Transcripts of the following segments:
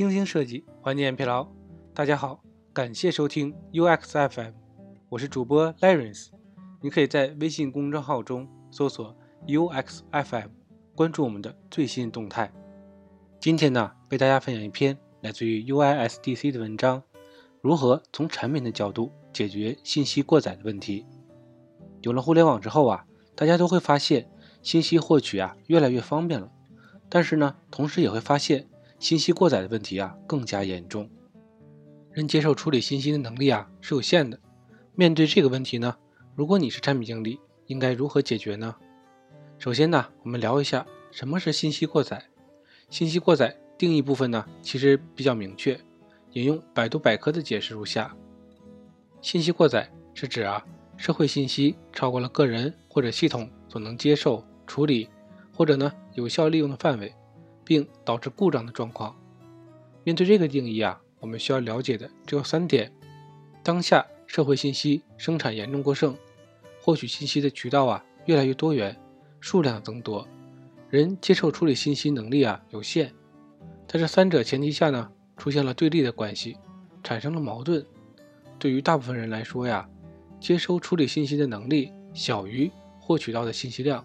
精心设计，缓解疲劳。大家好，感谢收听 UXFM，我是主播 Lawrence。你可以在微信公众号中搜索 UXFM，关注我们的最新动态。今天呢，为大家分享一篇来自于 UISDC 的文章：如何从产品的角度解决信息过载的问题。有了互联网之后啊，大家都会发现信息获取啊越来越方便了，但是呢，同时也会发现信息过载的问题啊更加严重。人接受处理信息的能力啊是有限的。面对这个问题呢？如果你是产品经理，应该如何解决呢？首先呢，我们聊一下什么是信息过载。信息过载定义部分呢，其实比较明确。引用百度百科的解释如下：信息过载是指啊，社会信息超过了个人或者系统所能接受、处理或者呢有效利用的范围，并导致故障的状况。面对这个定义啊，我们需要了解的只有三点：当下社会信息生产严重过剩。获取信息的渠道啊越来越多元，数量增多，人接受处理信息能力啊有限，在这三者前提下呢，出现了对立的关系，产生了矛盾。对于大部分人来说呀，接收处理信息的能力小于获取到的信息量，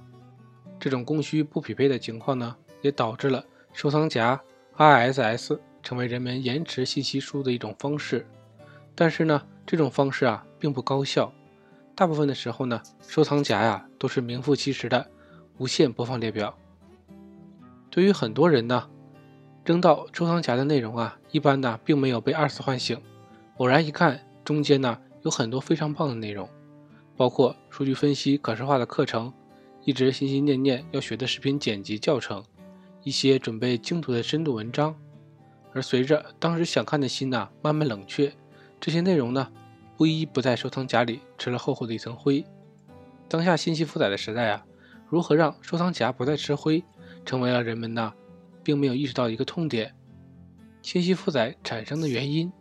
这种供需不匹配的情况呢，也导致了收藏夹 RSS 成为人们延迟信息输入的一种方式。但是呢，这种方式啊并不高效。大部分的时候呢，收藏夹呀都是名副其实的无限播放列表。对于很多人呢，扔到收藏夹的内容啊，一般呢并没有被二次唤醒。偶然一看，中间呢有很多非常棒的内容，包括数据分析可视化的课程，一直心心念念要学的视频剪辑教程，一些准备精读的深度文章。而随着当时想看的心呐慢慢冷却，这些内容呢。不一不在收藏夹里吃了厚厚的一层灰。当下信息负载的时代啊，如何让收藏夹不再吃灰，成为了人们呐并没有意识到一个痛点。信息负载产生的原因，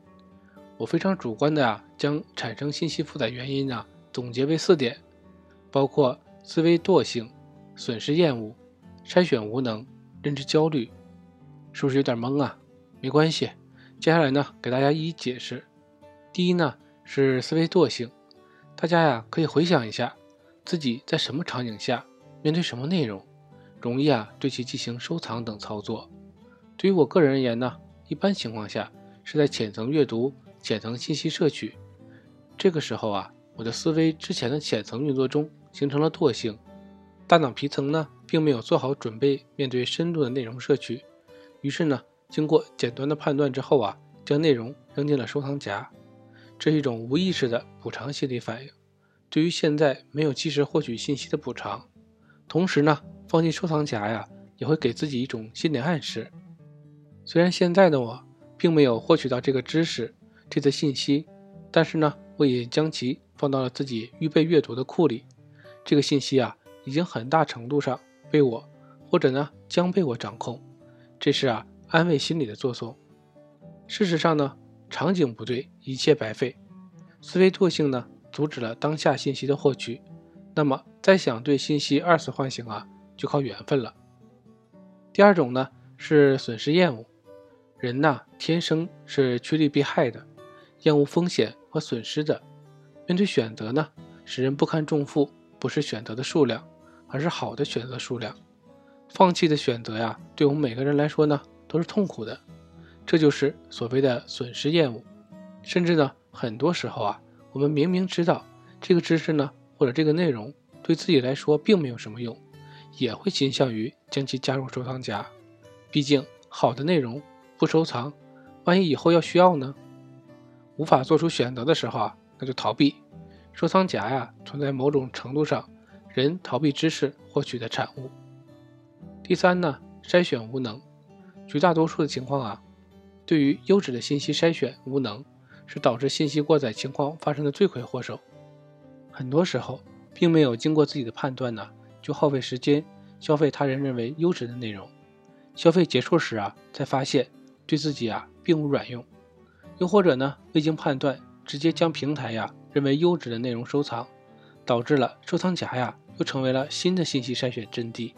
我非常主观的啊，将产生信息负载原因啊总结为四点，包括思维惰性、损失厌恶、筛选无能、认知焦虑。是不是有点懵啊？没关系，接下来呢给大家一一解释。第一呢。是思维惰性，大家呀可以回想一下，自己在什么场景下，面对什么内容，容易啊对其进行收藏等操作。对于我个人而言呢，一般情况下是在浅层阅读、浅层信息摄取，这个时候啊，我的思维之前的浅层运作中形成了惰性，大脑皮层呢并没有做好准备面对深度的内容摄取，于是呢，经过简单的判断之后啊，将内容扔进了收藏夹。这是一种无意识的补偿心理反应，对于现在没有及时获取信息的补偿。同时呢，放进收藏夹呀，也会给自己一种心理暗示。虽然现在的我并没有获取到这个知识、这则信息，但是呢，我也将其放到了自己预备阅读的库里。这个信息啊，已经很大程度上被我，或者呢，将被我掌控。这是啊，安慰心理的作用。事实上呢。场景不对，一切白费。思维惰性呢，阻止了当下信息的获取。那么，再想对信息二次唤醒啊，就靠缘分了。第二种呢，是损失厌恶。人呐，天生是趋利避害的，厌恶风险和损失的。面对选择呢，使人不堪重负，不是选择的数量，而是好的选择数量。放弃的选择呀，对我们每个人来说呢，都是痛苦的。这就是所谓的损失厌恶，甚至呢，很多时候啊，我们明明知道这个知识呢，或者这个内容对自己来说并没有什么用，也会倾向于将其加入收藏夹。毕竟好的内容不收藏，万一以后要需要呢？无法做出选择的时候啊，那就逃避。收藏夹呀，存在某种程度上人逃避知识获取的产物。第三呢，筛选无能，绝大多数的情况啊。对于优质的信息筛选无能，是导致信息过载情况发生的罪魁祸首。很多时候，并没有经过自己的判断呢，就耗费时间消费他人认为优质的内容，消费结束时啊，才发现对自己啊并无卵用。又或者呢，未经判断，直接将平台呀认为优质的内容收藏，导致了收藏夹呀又成为了新的信息筛选阵地。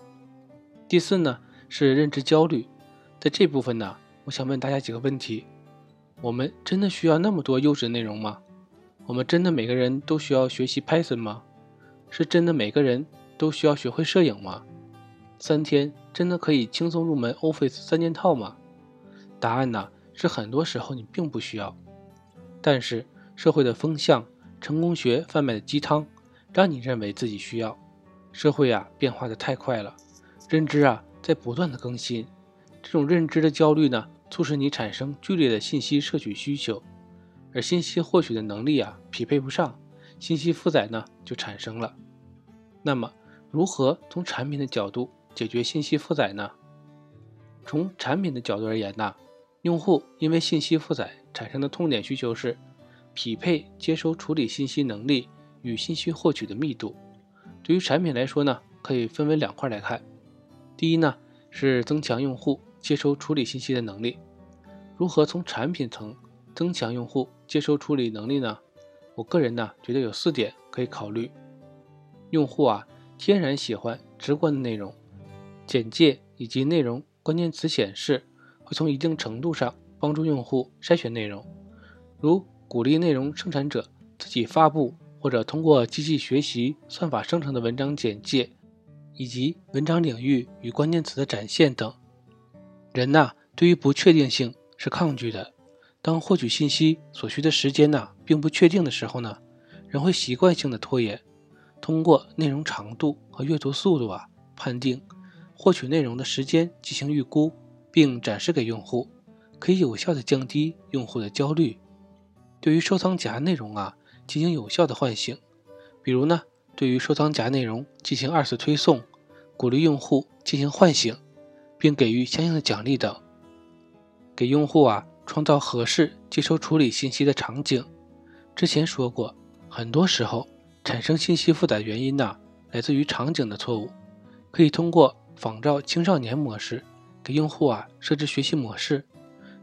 第四呢，是认知焦虑，在这部分呢。我想问大家几个问题：我们真的需要那么多优质内容吗？我们真的每个人都需要学习 Python 吗？是真的每个人都需要学会摄影吗？三天真的可以轻松入门 Office 三件套吗？答案呢是很多时候你并不需要。但是社会的风向、成功学贩卖的鸡汤，让你认为自己需要。社会啊变化的太快了，认知啊在不断的更新，这种认知的焦虑呢，促使你产生剧烈的信息摄取需求，而信息获取的能力啊匹配不上，信息负载呢就产生了。那么，如何从产品的角度解决信息负载呢？从产品的角度而言呢，用户因为信息负载产生的痛点需求是匹配接收处理信息能力与信息获取的密度。对于产品来说呢，可以分为两块来看。第一呢，是增强用户接收处理信息的能力。如何从产品层增强用户接收处理能力呢？我个人呢，觉得有四点可以考虑。用户啊，天然喜欢直观的内容，简介以及内容关键词显示会从一定程度上帮助用户筛选内容，如鼓励内容生产者自己发布，或者通过机器学习算法生成的文章简介，以及文章领域与关键词的展现等。人呐，对于不确定性是抗拒的。当获取信息所需的时间呢，并不确定的时候呢，人会习惯性的拖延。通过内容长度和阅读速度啊，判定获取内容的时间进行预估，并展示给用户，可以有效的降低用户的焦虑。对于收藏夹内容啊，进行有效的唤醒，比如呢，对于收藏夹内容进行二次推送，鼓励用户进行唤醒，并给予相应的奖励等，给用户啊创造合适接收处理信息的场景。之前说过，很多时候。产生信息负载原因呢，来自于场景的错误。可以通过仿照青少年模式，给用户啊设置学习模式，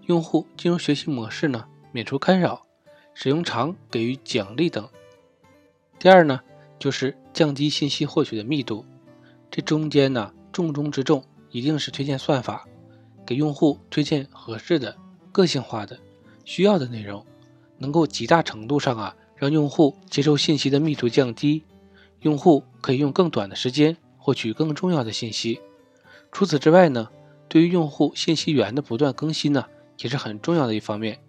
用户进入学习模式呢，免除干扰，使用长给予奖励等。第二呢，就是降低信息获取的密度。这中间呢，重中之重一定是推荐算法，给用户推荐合适的、个性化的、需要的内容，能够极大程度上啊。让用户接受信息的密度降低，用户可以用更短的时间获取更重要的信息。除此之外呢，对于用户信息源的不断更新呢，也是很重要的一方面。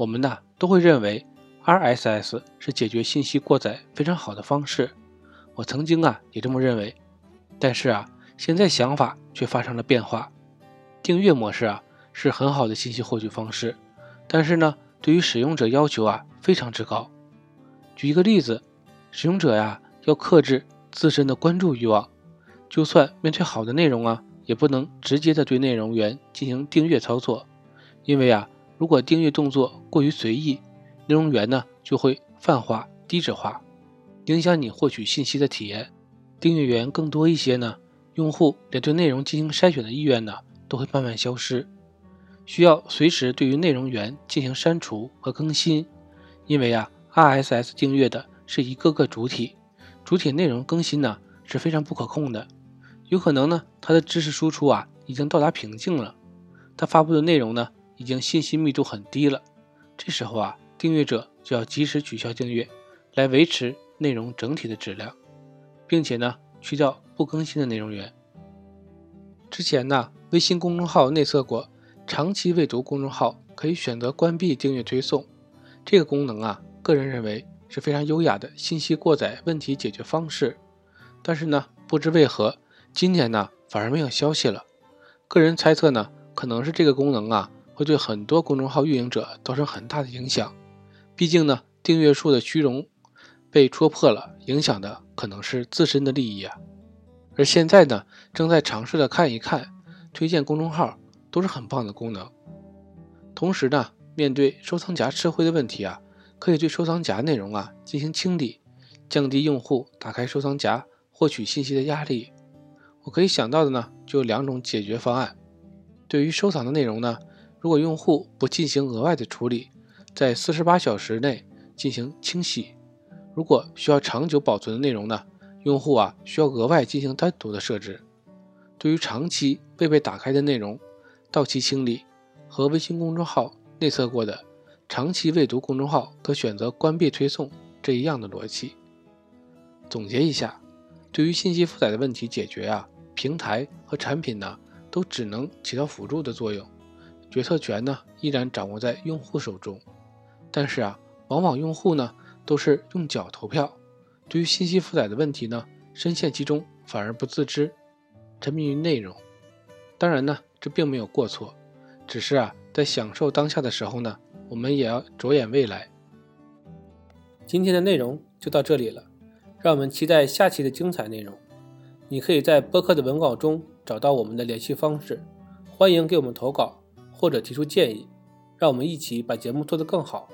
我们呢都会认为 RSS 是解决信息过载非常好的方式，我曾经啊也这么认为。但是啊，现在想法却发生了变化。订阅模式啊是很好的信息获取方式，但是呢，对于使用者要求啊非常之高。举一个例子，使用者呀要克制自身的关注欲望，就算面对好的内容啊，也不能直接的对内容源进行订阅操作，因为啊，如果订阅动作过于随意，内容源呢就会泛化、低质化，影响你获取信息的体验。订阅源更多一些呢，用户连对内容进行筛选的意愿呢都会慢慢消失，需要随时对于内容源进行删除和更新，因为啊。RSS 订阅的是一个个主体，主体内容更新呢是非常不可控的，有可能呢它的知识输出啊已经到达瓶颈了，它发布的内容呢已经信息密度很低了，这时候啊订阅者就要及时取消订阅，来维持内容整体的质量，并且呢去掉不更新的内容源。之前呢微信公众号内测过，长期未读公众号可以选择关闭订阅推送，这个功能啊。个人认为是非常优雅的信息过载问题解决方式，但是呢，不知为何今年呢反而没有消息了。个人猜测呢，可能是这个功能啊会对很多公众号运营者造成很大的影响。毕竟呢，订阅数的虚荣被戳破了，影响的可能是自身的利益啊。而现在呢，正在尝试的看一看推荐公众号都是很棒的功能。同时呢，面对收藏夹吃灰的问题啊。可以对收藏夹内容啊进行清理，降低用户打开收藏夹获取信息的压力。我可以想到的呢就有两种解决方案。对于收藏的内容呢，如果用户不进行额外的处理，在四十八小时内进行清洗。如果需要长久保存的内容呢，用户啊需要额外进行单独的设置。对于长期未被打开的内容，到期清理，和微信公众号内测过的长期未读公众号可选择关闭推送这一样的逻辑。总结一下，对于信息负载的问题解决啊，平台和产品呢都只能起到辅助的作用，决策权呢依然掌握在用户手中。但是啊，往往用户呢都是用脚投票，对于信息负载的问题呢，深陷其中反而不自知，沉迷于内容。当然呢，这并没有过错。只是啊，在享受当下的时候呢，我们也要着眼未来。今天的内容就到这里了，让我们期待下期的精彩内容。你可以在播客的文稿中找到我们的联系方式，欢迎给我们投稿或者提出建议，让我们一起把节目做得更好。